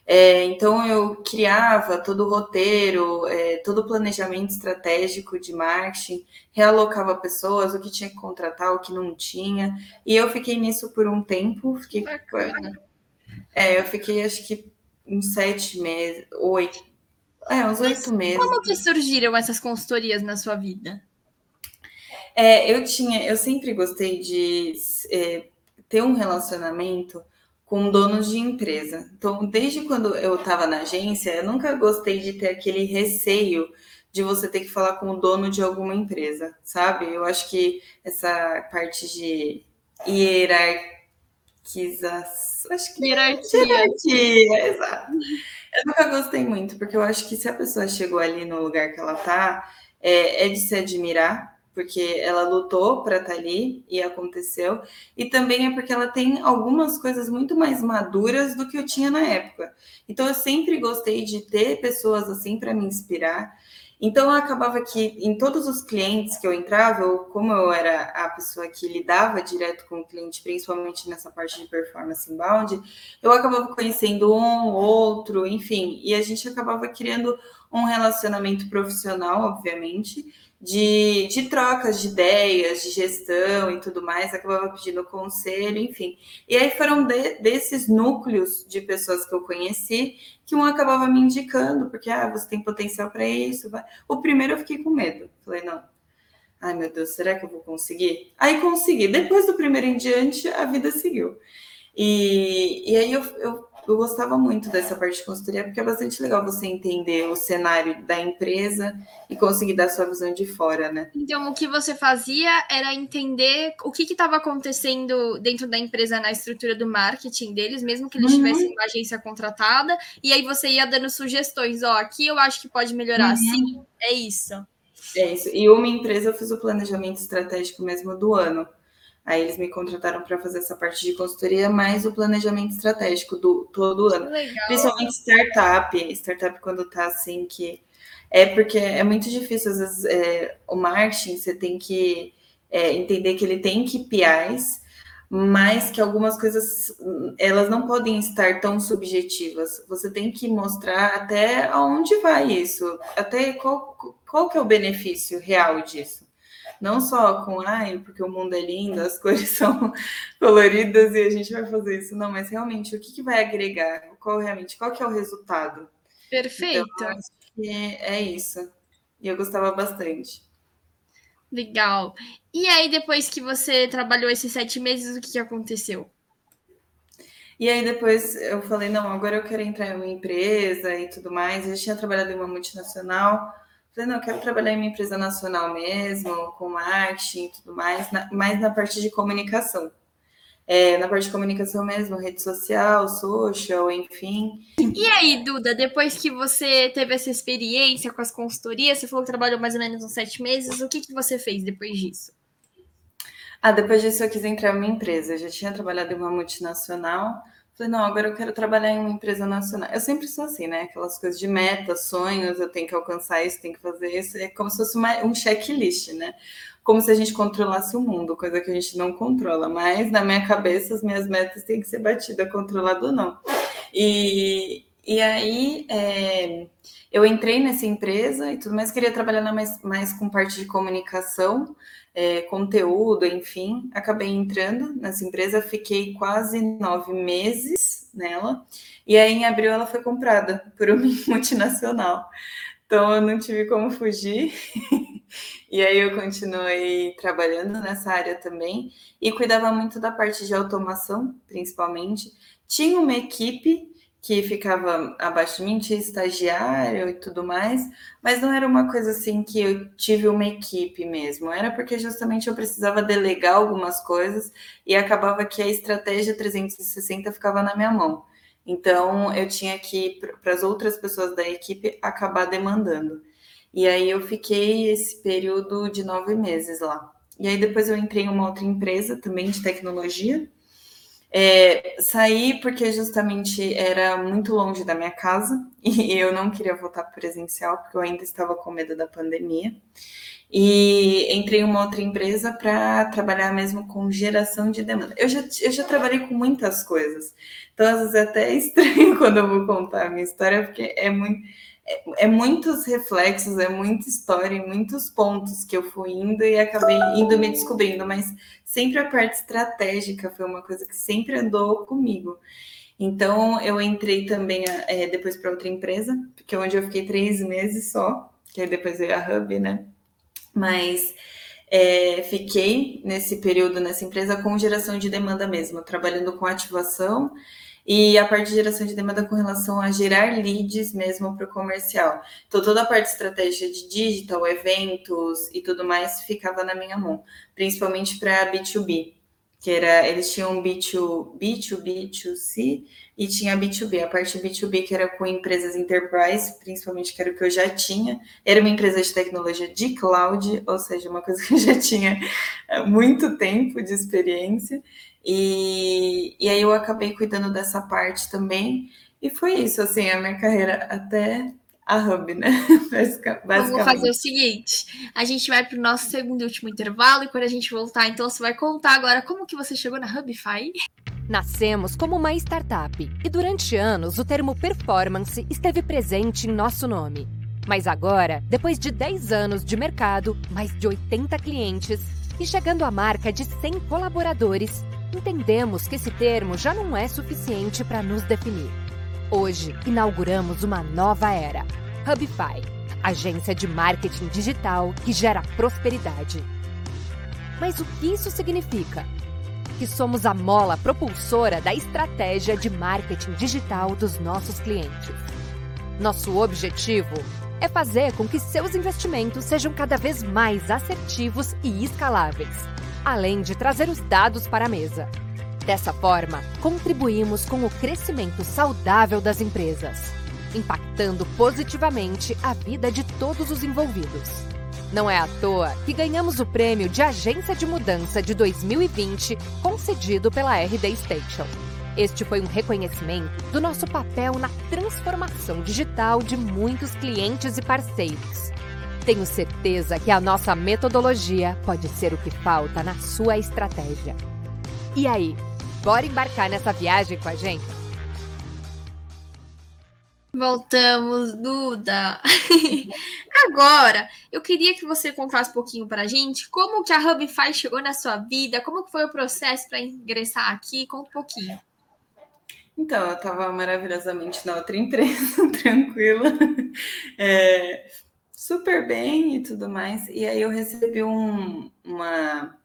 É, então eu criava todo o roteiro, é, todo o planejamento estratégico de marketing, realocava pessoas, o que tinha que contratar, o que não tinha, e eu fiquei nisso por um tempo, fiquei, é, eu fiquei acho que uns sete meses, oito, é, uns oito meses. Como que surgiram essas consultorias na sua vida? É, eu tinha, eu sempre gostei de é, ter um relacionamento com donos de empresa. Então, desde quando eu estava na agência, eu nunca gostei de ter aquele receio de você ter que falar com o dono de alguma empresa, sabe? Eu acho que essa parte de hierarquização. Acho que hierarquia. hierarquia, exato. Eu nunca gostei muito, porque eu acho que se a pessoa chegou ali no lugar que ela está, é, é de se admirar, porque ela lutou para estar tá ali e aconteceu, e também é porque ela tem algumas coisas muito mais maduras do que eu tinha na época. Então eu sempre gostei de ter pessoas assim para me inspirar. Então acabava que em todos os clientes que eu entrava, eu, como eu era a pessoa que lidava direto com o cliente, principalmente nessa parte de performance inbound, eu acabava conhecendo um, outro, enfim, e a gente acabava criando um relacionamento profissional, obviamente, de, de trocas de ideias, de gestão e tudo mais, acabava pedindo conselho, enfim. E aí foram de, desses núcleos de pessoas que eu conheci que um acabava me indicando, porque ah, você tem potencial para isso. Vai. O primeiro eu fiquei com medo. Falei, não. Ai, meu Deus, será que eu vou conseguir? Aí consegui. Depois do primeiro em diante, a vida seguiu. E, e aí eu, eu eu gostava muito dessa parte de consultoria, porque é bastante legal você entender o cenário da empresa e conseguir dar sua visão de fora, né? Então, o que você fazia era entender o que estava acontecendo dentro da empresa na estrutura do marketing deles, mesmo que eles uhum. tivessem uma agência contratada, e aí você ia dando sugestões, ó, aqui eu acho que pode melhorar, uhum. sim, é isso. É isso. E uma empresa eu fiz o planejamento estratégico mesmo do ano. Aí eles me contrataram para fazer essa parte de consultoria, mais o planejamento estratégico do todo ano. Legal. Principalmente startup, startup quando tá assim que é porque é muito difícil às vezes é, o marketing você tem que é, entender que ele tem KPIs, mas que algumas coisas elas não podem estar tão subjetivas. Você tem que mostrar até aonde vai isso, até qual, qual que é o benefício real disso não só com ai, porque o mundo é lindo, as cores são coloridas e a gente vai fazer isso, não, mas realmente o que, que vai agregar? Qual realmente, qual que é o resultado? Perfeito. Então, é, é isso. E eu gostava bastante. Legal. E aí, depois que você trabalhou esses sete meses, o que, que aconteceu? E aí depois eu falei, não, agora eu quero entrar em uma empresa e tudo mais. Eu já tinha trabalhado em uma multinacional, Falei, não, eu quero trabalhar em uma empresa nacional mesmo, com marketing e tudo mais, na, mais na parte de comunicação. É, na parte de comunicação mesmo, rede social, social, enfim. E aí, Duda, depois que você teve essa experiência com as consultorias, você falou que trabalhou mais ou menos uns sete meses, o que, que você fez depois disso? Ah, depois disso eu quis entrar em uma empresa. Eu já tinha trabalhado em uma multinacional, Falei, não, agora eu quero trabalhar em uma empresa nacional. Eu sempre sou assim, né? Aquelas coisas de meta, sonhos, eu tenho que alcançar isso, tenho que fazer isso. É como se fosse uma, um checklist, né? Como se a gente controlasse o mundo, coisa que a gente não controla. Mas na minha cabeça, as minhas metas têm que ser batidas, controlado ou não. E, e aí é, eu entrei nessa empresa e tudo mais, queria trabalhar mais, mais com parte de comunicação é, conteúdo, enfim, acabei entrando nessa empresa, fiquei quase nove meses nela, e aí em abril ela foi comprada por uma multinacional. Então eu não tive como fugir, e aí eu continuei trabalhando nessa área também, e cuidava muito da parte de automação, principalmente. Tinha uma equipe que ficava abaixo de mim, tinha estagiário e tudo mais, mas não era uma coisa assim que eu tive uma equipe mesmo, era porque justamente eu precisava delegar algumas coisas e acabava que a estratégia 360 ficava na minha mão. Então eu tinha que para as outras pessoas da equipe acabar demandando. E aí eu fiquei esse período de nove meses lá. E aí depois eu entrei em uma outra empresa também de tecnologia é, saí porque justamente era muito longe da minha casa e eu não queria voltar presencial porque eu ainda estava com medo da pandemia. E entrei em uma outra empresa para trabalhar mesmo com geração de demanda. Eu já, eu já trabalhei com muitas coisas, então às vezes é até estranho quando eu vou contar a minha história, porque é muito é, é, muitos reflexos, é muita história, muitos pontos que eu fui indo e acabei indo me descobrindo, mas sempre a parte estratégica foi uma coisa que sempre andou comigo. Então eu entrei também é, depois para outra empresa, que é onde eu fiquei três meses só, que aí depois veio a Hub, né? Mas é, fiquei nesse período nessa empresa com geração de demanda mesmo, trabalhando com ativação e a parte de geração de demanda com relação a gerar leads mesmo para o comercial. Então, toda a parte de estratégia de digital, eventos e tudo mais ficava na minha mão, principalmente para B2B, que era, eles tinham B2, B2B, B2C e tinha B2B, a parte B2B que era com empresas enterprise, principalmente que era o que eu já tinha, era uma empresa de tecnologia de cloud, ou seja, uma coisa que eu já tinha muito tempo de experiência, e, e aí eu acabei cuidando dessa parte também. E foi isso, assim, a minha carreira até a Hub, né? Basicamente. Vamos fazer o seguinte: a gente vai para o nosso segundo e último intervalo, e quando a gente voltar, então você vai contar agora como que você chegou na Hubify. Nascemos como uma startup e durante anos o termo performance esteve presente em nosso nome. Mas agora, depois de 10 anos de mercado, mais de 80 clientes e chegando à marca de 100 colaboradores, entendemos que esse termo já não é suficiente para nos definir. Hoje, inauguramos uma nova era. Hubify, agência de marketing digital que gera prosperidade. Mas o que isso significa? Que somos a mola propulsora da estratégia de marketing digital dos nossos clientes. Nosso objetivo é fazer com que seus investimentos sejam cada vez mais assertivos e escaláveis além de trazer os dados para a mesa. Dessa forma, contribuímos com o crescimento saudável das empresas, impactando positivamente a vida de todos os envolvidos. Não é à toa que ganhamos o prêmio de Agência de Mudança de 2020, concedido pela RD Station. Este foi um reconhecimento do nosso papel na transformação digital de muitos clientes e parceiros tenho certeza que a nossa metodologia pode ser o que falta na sua estratégia. E aí, bora embarcar nessa viagem com a gente? Voltamos, Duda. Agora, eu queria que você contasse um pouquinho para a gente como que a Hubify chegou na sua vida, como que foi o processo para ingressar aqui, conta um pouquinho. Então, eu estava maravilhosamente na outra empresa, tranquila. É, super bem e tudo mais. E aí eu recebi um, uma,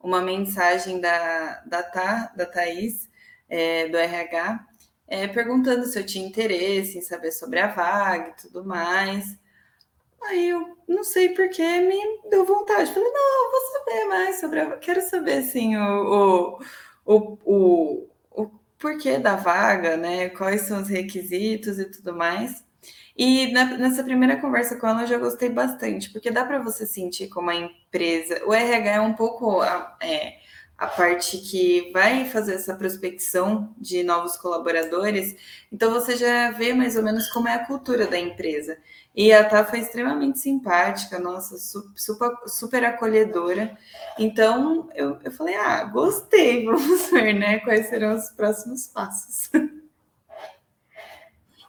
uma mensagem da, da, Tha, da Thaís, é, do RH, é, perguntando se eu tinha interesse em saber sobre a vaga e tudo mais. Aí eu não sei porque me deu vontade. Falei, não, eu vou saber mais sobre a Quero saber assim o, o, o, o, o porquê da vaga, né? Quais são os requisitos e tudo mais. E na, nessa primeira conversa com ela eu já gostei bastante, porque dá para você sentir como a empresa. O RH é um pouco a, é, a parte que vai fazer essa prospecção de novos colaboradores, então você já vê mais ou menos como é a cultura da empresa. E a Tá foi extremamente simpática, nossa, super, super acolhedora. Então eu, eu falei: ah, gostei, vamos ver né, quais serão os próximos passos.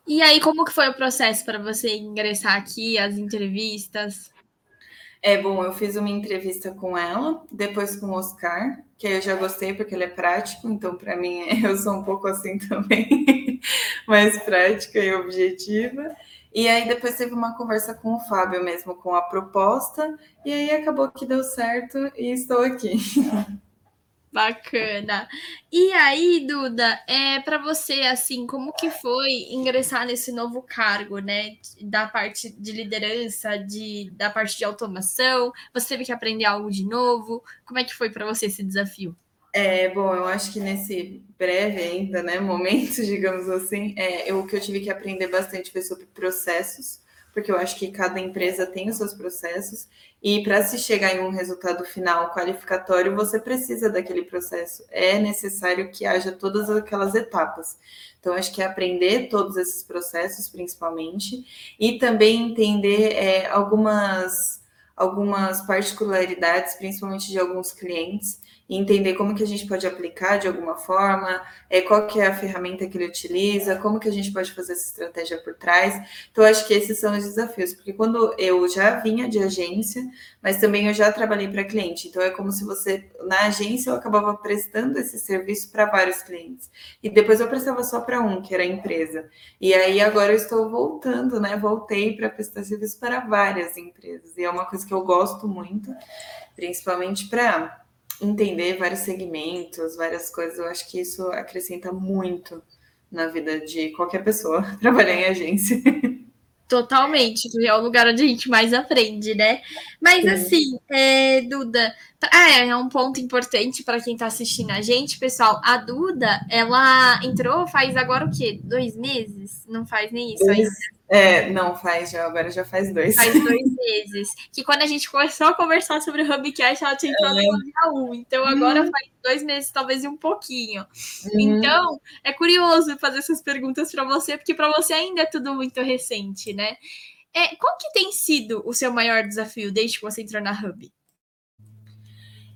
E aí, como que foi o processo para você ingressar aqui, as entrevistas? É bom, eu fiz uma entrevista com ela, depois com o Oscar, que eu já gostei porque ele é prático, então para mim eu sou um pouco assim também, mais prática e objetiva. E aí depois teve uma conversa com o Fábio mesmo, com a proposta, e aí acabou que deu certo e estou aqui. Bacana. E aí, Duda, é para você assim, como que foi ingressar nesse novo cargo, né? Da parte de liderança, de da parte de automação? Você teve que aprender algo de novo? Como é que foi para você esse desafio? É, bom, eu acho que nesse breve ainda, né, momento, digamos assim, é, eu, o que eu tive que aprender bastante foi sobre processos, porque eu acho que cada empresa tem os seus processos, e para se chegar em um resultado final qualificatório, você precisa daquele processo. É necessário que haja todas aquelas etapas. Então, acho que é aprender todos esses processos, principalmente, e também entender é, algumas, algumas particularidades, principalmente de alguns clientes, e entender como que a gente pode aplicar de alguma forma, é, qual que é a ferramenta que ele utiliza, como que a gente pode fazer essa estratégia por trás. Então, acho que esses são os desafios, porque quando eu já vinha de agência, mas também eu já trabalhei para cliente, então é como se você, na agência, eu acabava prestando esse serviço para vários clientes, e depois eu prestava só para um, que era a empresa. E aí agora eu estou voltando, né? Voltei para prestar serviço para várias empresas, e é uma coisa que eu gosto muito, principalmente para entender vários segmentos, várias coisas, eu acho que isso acrescenta muito na vida de qualquer pessoa trabalhar em agência. Totalmente, é o lugar onde a gente mais aprende, né? Mas Sim. assim, é, Duda, ah, é, é um ponto importante para quem está assistindo a gente, pessoal. A Duda, ela entrou faz agora o quê? Dois meses? Não faz nem isso ainda. É, não faz já, agora já faz dois. Faz dois meses. Que quando a gente começou a conversar sobre o Hubcast, ela tinha entrado é. no dia 1. Então agora uhum. faz dois meses, talvez um pouquinho. Uhum. Então, é curioso fazer essas perguntas para você, porque para você ainda é tudo muito recente, né? É, qual que tem sido o seu maior desafio desde que você entrou na Hub?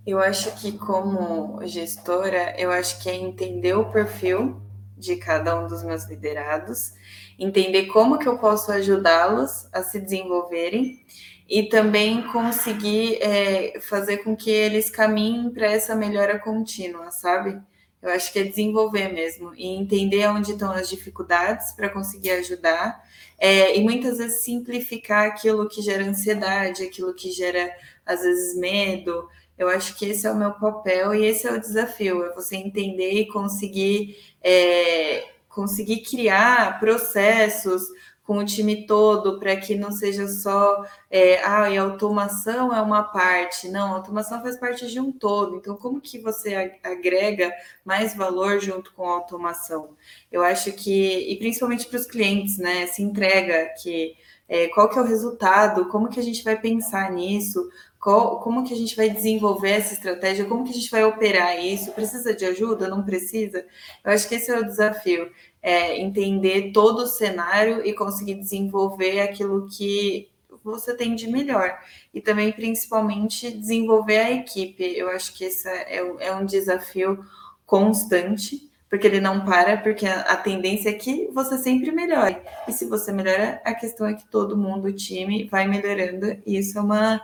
Eu acho que como gestora, eu acho que é entender o perfil de cada um dos meus liderados entender como que eu posso ajudá-los a se desenvolverem e também conseguir é, fazer com que eles caminhem para essa melhora contínua, sabe? Eu acho que é desenvolver mesmo e entender onde estão as dificuldades para conseguir ajudar é, e muitas vezes simplificar aquilo que gera ansiedade, aquilo que gera às vezes medo. Eu acho que esse é o meu papel e esse é o desafio, é você entender e conseguir é, conseguir criar processos com o time todo para que não seja só é, ah, e automação é uma parte, não, a automação faz parte de um todo. Então, como que você agrega mais valor junto com a automação? Eu acho que, e principalmente para os clientes, né? Se entrega que é, qual que é o resultado, como que a gente vai pensar nisso, qual, como que a gente vai desenvolver essa estratégia, como que a gente vai operar isso, precisa de ajuda, não precisa? Eu acho que esse é o desafio, é entender todo o cenário e conseguir desenvolver aquilo que você tem de melhor. E também, principalmente, desenvolver a equipe. Eu acho que esse é, é um desafio constante, porque ele não para, porque a, tendência é que você sempre melhore. E se você melhora, a questão é que todo mundo, o time, vai melhorando, e isso é uma,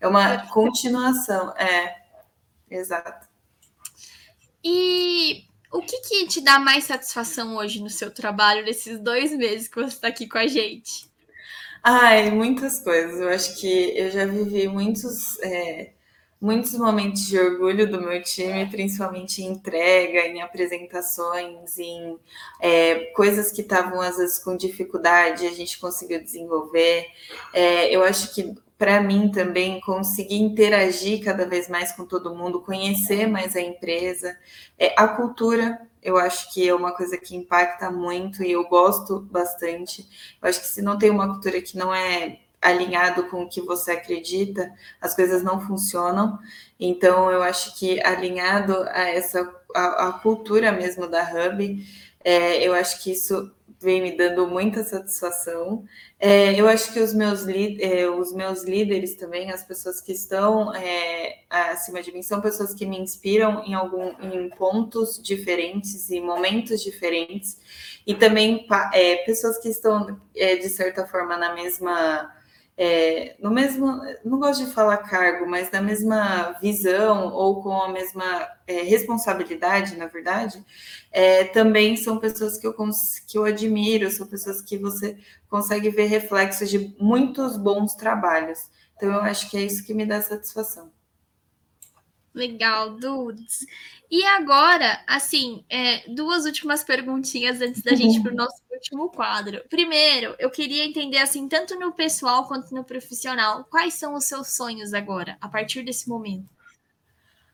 é uma continuação. É, exato. E o que, que te dá mais satisfação hoje no seu trabalho, nesses dois meses que você está aqui com a gente? Ai, muitas coisas. Eu acho que eu já vivi muitos. É muitos momentos de orgulho do meu time, principalmente em entrega, em apresentações, em é, coisas que estavam às vezes com dificuldade, a gente conseguiu desenvolver. É, eu acho que para mim também conseguir interagir cada vez mais com todo mundo, conhecer mais a empresa, é, a cultura. Eu acho que é uma coisa que impacta muito e eu gosto bastante. Eu acho que se não tem uma cultura que não é alinhado com o que você acredita, as coisas não funcionam. Então, eu acho que alinhado a essa a, a cultura mesmo da Hub, é, eu acho que isso vem me dando muita satisfação. É, eu acho que os meus, é, os meus líderes também, as pessoas que estão é, acima de mim, são pessoas que me inspiram em algum em pontos diferentes e momentos diferentes, e também é, pessoas que estão, é, de certa forma, na mesma é, no mesmo, não gosto de falar cargo, mas na mesma visão ou com a mesma é, responsabilidade, na verdade, é, também são pessoas que eu, que eu admiro, são pessoas que você consegue ver reflexos de muitos bons trabalhos. Então, eu acho que é isso que me dá satisfação. Legal, Dudes. E agora, assim, é, duas últimas perguntinhas antes da gente ir para o nosso último quadro. Primeiro, eu queria entender, assim, tanto no pessoal quanto no profissional, quais são os seus sonhos agora, a partir desse momento?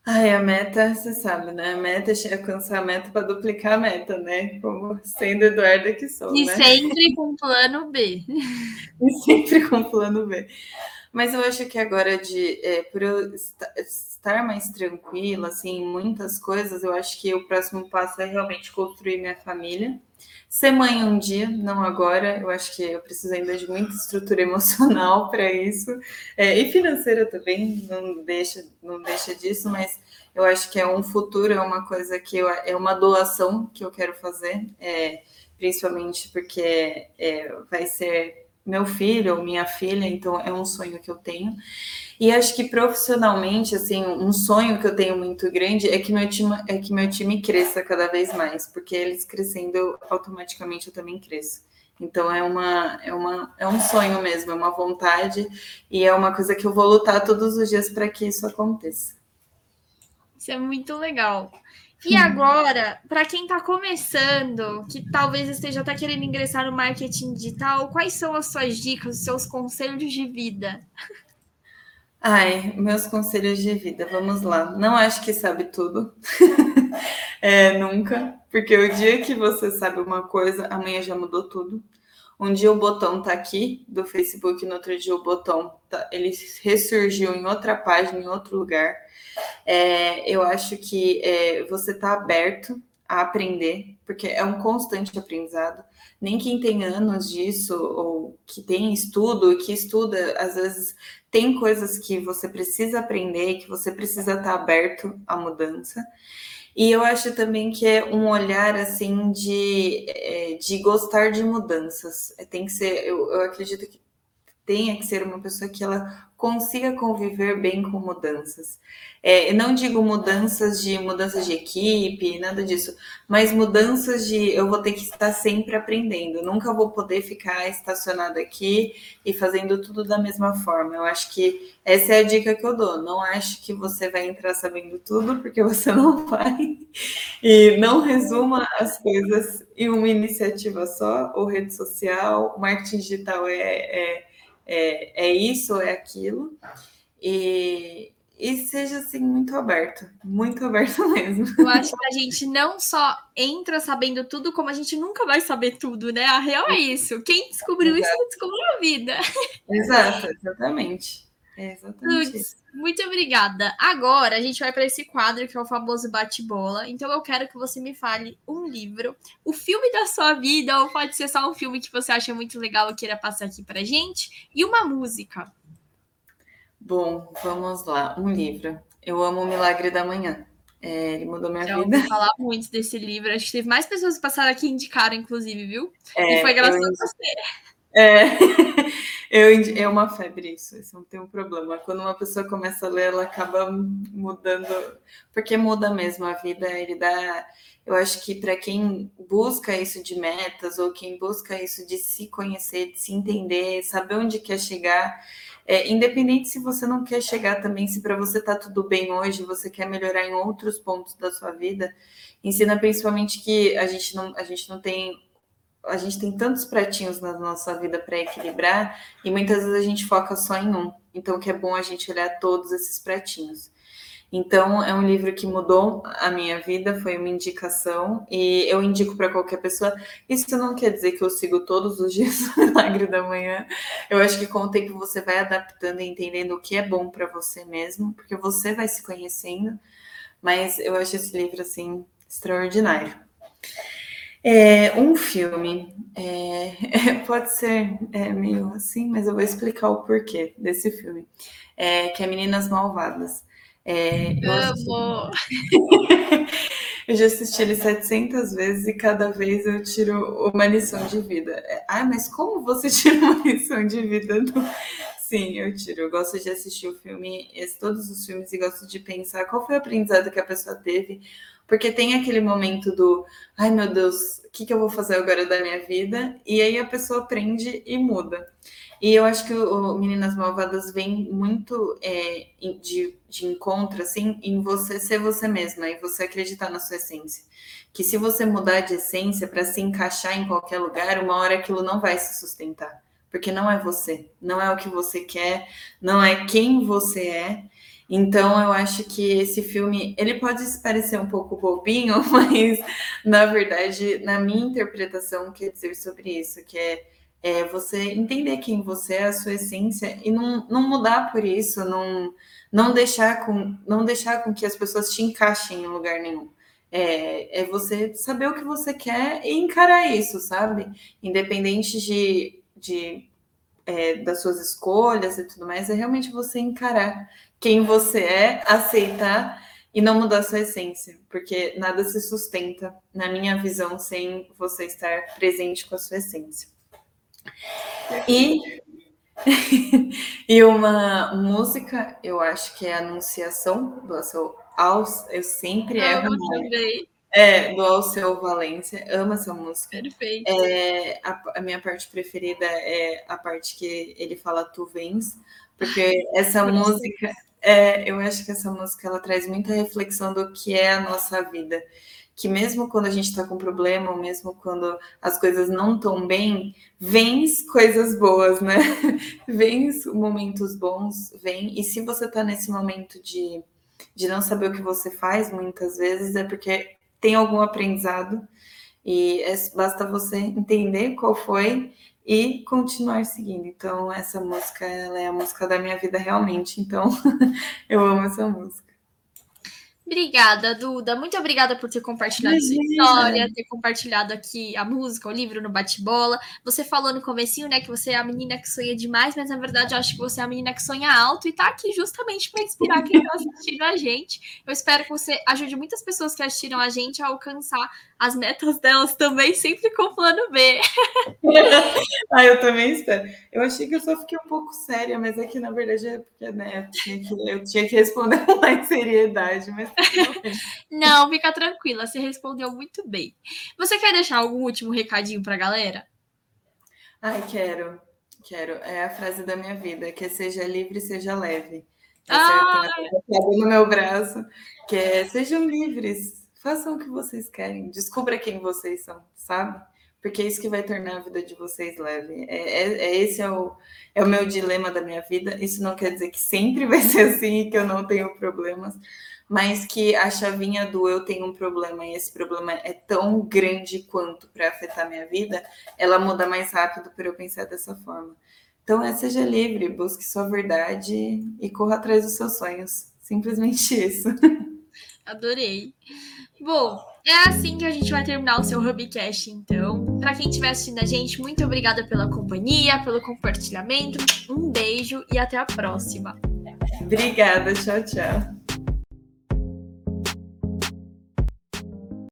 Ai, a meta, você sabe, né? A meta é alcançar a meta para duplicar a meta, né? Como sendo Eduarda que sou, e né? sempre com plano B. E sempre com plano B. Mas eu acho que agora, de, é, por eu estar mais tranquila, assim, muitas coisas, eu acho que o próximo passo é realmente construir minha família. Ser mãe um dia, não agora. Eu acho que eu preciso ainda de muita estrutura emocional para isso. É, e financeira também, não deixa, não deixa disso, mas eu acho que é um futuro, é uma coisa que eu, é uma doação que eu quero fazer, é, principalmente porque é, vai ser meu filho ou minha filha, então é um sonho que eu tenho. E acho que profissionalmente, assim, um sonho que eu tenho muito grande é que meu time, é que meu time cresça cada vez mais, porque eles crescendo, automaticamente eu também cresço. Então é uma, é uma é um sonho mesmo, é uma vontade e é uma coisa que eu vou lutar todos os dias para que isso aconteça. Isso é muito legal. E agora, para quem está começando, que talvez esteja até querendo ingressar no marketing digital, quais são as suas dicas, os seus conselhos de vida? Ai, meus conselhos de vida, vamos lá. Não acho que sabe tudo. é, nunca. Porque o dia que você sabe uma coisa, amanhã já mudou tudo. Um dia o botão tá aqui do Facebook, no outro dia o botão tá, ele ressurgiu em outra página, em outro lugar. É, eu acho que é, você está aberto a aprender, porque é um constante aprendizado. Nem quem tem anos disso, ou que tem estudo, que estuda, às vezes tem coisas que você precisa aprender, que você precisa estar tá aberto à mudança. E eu acho também que é um olhar assim de, é, de gostar de mudanças. Tem que ser, eu, eu acredito que tenha que ser uma pessoa que ela consiga conviver bem com mudanças. É, não digo mudanças de mudanças de equipe, nada disso, mas mudanças de eu vou ter que estar sempre aprendendo. Nunca vou poder ficar estacionado aqui e fazendo tudo da mesma forma. Eu acho que essa é a dica que eu dou. Não acho que você vai entrar sabendo tudo, porque você não vai. E não resuma as coisas em uma iniciativa só, ou rede social, marketing digital é, é é, é isso ou é aquilo. E, e seja assim muito aberto, muito aberto mesmo. Eu acho que a gente não só entra sabendo tudo, como a gente nunca vai saber tudo, né? A real é isso. Quem descobriu Exato. isso descobriu a vida. Exato, exatamente. É exatamente. Lutz, muito obrigada. Agora a gente vai para esse quadro que é o famoso bate-bola. Então eu quero que você me fale um livro, o filme da sua vida, ou pode ser só um filme que você acha muito legal e queira passar aqui para gente, e uma música. Bom, vamos lá. Um livro. Eu amo o Milagre da Manhã. É, ele mudou minha Já vida. Eu falar muito desse livro. Acho que teve mais pessoas que passaram aqui e indicaram, inclusive, viu? É, e foi graças eu... a você. É, eu, é uma febre isso, isso não tem um problema. Quando uma pessoa começa a ler, ela acaba mudando, porque muda mesmo a vida, ele dá. Eu acho que para quem busca isso de metas, ou quem busca isso de se conhecer, de se entender, saber onde quer chegar, é, independente se você não quer chegar também, se para você tá tudo bem hoje, você quer melhorar em outros pontos da sua vida, ensina principalmente que a gente não, a gente não tem a gente tem tantos pratinhos na nossa vida para equilibrar e muitas vezes a gente foca só em um. Então, que é bom a gente olhar todos esses pratinhos. Então, é um livro que mudou a minha vida, foi uma indicação e eu indico para qualquer pessoa. Isso não quer dizer que eu sigo todos os dias o Milagre da Manhã. Eu acho que com o tempo você vai adaptando e entendendo o que é bom para você mesmo, porque você vai se conhecendo. Mas eu acho esse livro assim extraordinário. É, um filme é, pode ser é, meio assim, mas eu vou explicar o porquê desse filme, é, que é Meninas Malvadas. É, eu, Amo! eu já assisti ele 700 vezes e cada vez eu tiro uma lição de vida. Ah, mas como você tira uma lição de vida? Sim, eu tiro. Eu gosto de assistir o filme, todos os filmes, e gosto de pensar qual foi o aprendizado que a pessoa teve, Porque tem aquele momento do, ai meu Deus, o que, que eu vou fazer agora da minha vida? E aí a pessoa aprende e muda. E eu acho que o, Meninas Malvadas vem muito é, de, de encontro, assim, em você ser você mesma e você acreditar na sua essência. Que se você mudar de essência para se encaixar em qualquer lugar, uma hora aquilo não vai se sustentar. Porque não é você, não é o que você quer, não é quem você é. Então, eu acho que esse filme, ele pode parecer um pouco bobinho, mas, na verdade, na minha interpretação, quer dizer sobre isso, que é é você entender quem você é, a sua essência, e não, não mudar por isso, não, não, deixar com, não deixar com que as pessoas te encaixem em lugar nenhum. É, é você saber o que você quer e encarar isso, sabe? Independente de, de é, das suas escolhas e tudo mais, é realmente você encarar quem você é, aceitar e não mudar sua essência, porque nada se sustenta, na minha visão, sem você estar presente com a sua essência. E, e uma música, eu acho que é Anunciação do Alceu, eu sempre ah, erro. É, do Alceu Valência, amo essa música. Perfeito. É, a, a, minha parte preferida é a parte que ele fala Tu Vens, porque essa música, é, eu acho que essa música ela traz muita reflexão do que é a nossa vida que mesmo quando a gente está com problema, ou mesmo quando as coisas não estão bem, vem coisas boas, né? vem momentos bons, vem. E se você está nesse momento de, de não saber o que você faz, muitas vezes é porque tem algum aprendizado e é, basta você entender qual foi e continuar seguindo. Então, essa música ela é a música da minha vida realmente. Então, eu amo essa música. Obrigada, Duda. Muito obrigada por ter compartilhado sua história, ter compartilhado aqui a música, o livro no bate-bola. Você falou no comecinho, né, que você é a menina que sonha demais, mas na verdade eu acho que você é a menina que sonha alto e tá aqui justamente para inspirar quem está assistindo a gente. Eu espero que você ajude muitas pessoas que assistiram a gente a alcançar as metas delas também, sempre com o plano B. ah, eu também espero. Eu achei que eu só fiquei um pouco séria, mas é que na verdade é porque né, eu, tinha que, eu tinha que responder com mais seriedade. Mas... Não, fica tranquila, você respondeu muito bem. Você quer deixar algum último recadinho para a galera? Ai, quero. Quero. É a frase da minha vida, que seja livre, seja leve. Essa ah! é no meu braço, que é sejam livres, façam o que vocês querem, descubra quem vocês são, sabe? Porque é isso que vai tornar a vida de vocês leve. É, é, é, esse é o, é o meu dilema da minha vida. Isso não quer dizer que sempre vai ser assim e que eu não tenho problemas, mas que a chavinha do eu tenho um problema e esse problema é tão grande quanto para afetar minha vida, ela muda mais rápido para eu pensar dessa forma. Então, é, seja livre, busque sua verdade e corra atrás dos seus sonhos. Simplesmente isso. Adorei. Bom, é assim que a gente vai terminar o seu Hubcast, então. Para quem estiver assistindo a gente, muito obrigada pela companhia, pelo compartilhamento. Um beijo e até a próxima. Obrigada, tchau, tchau.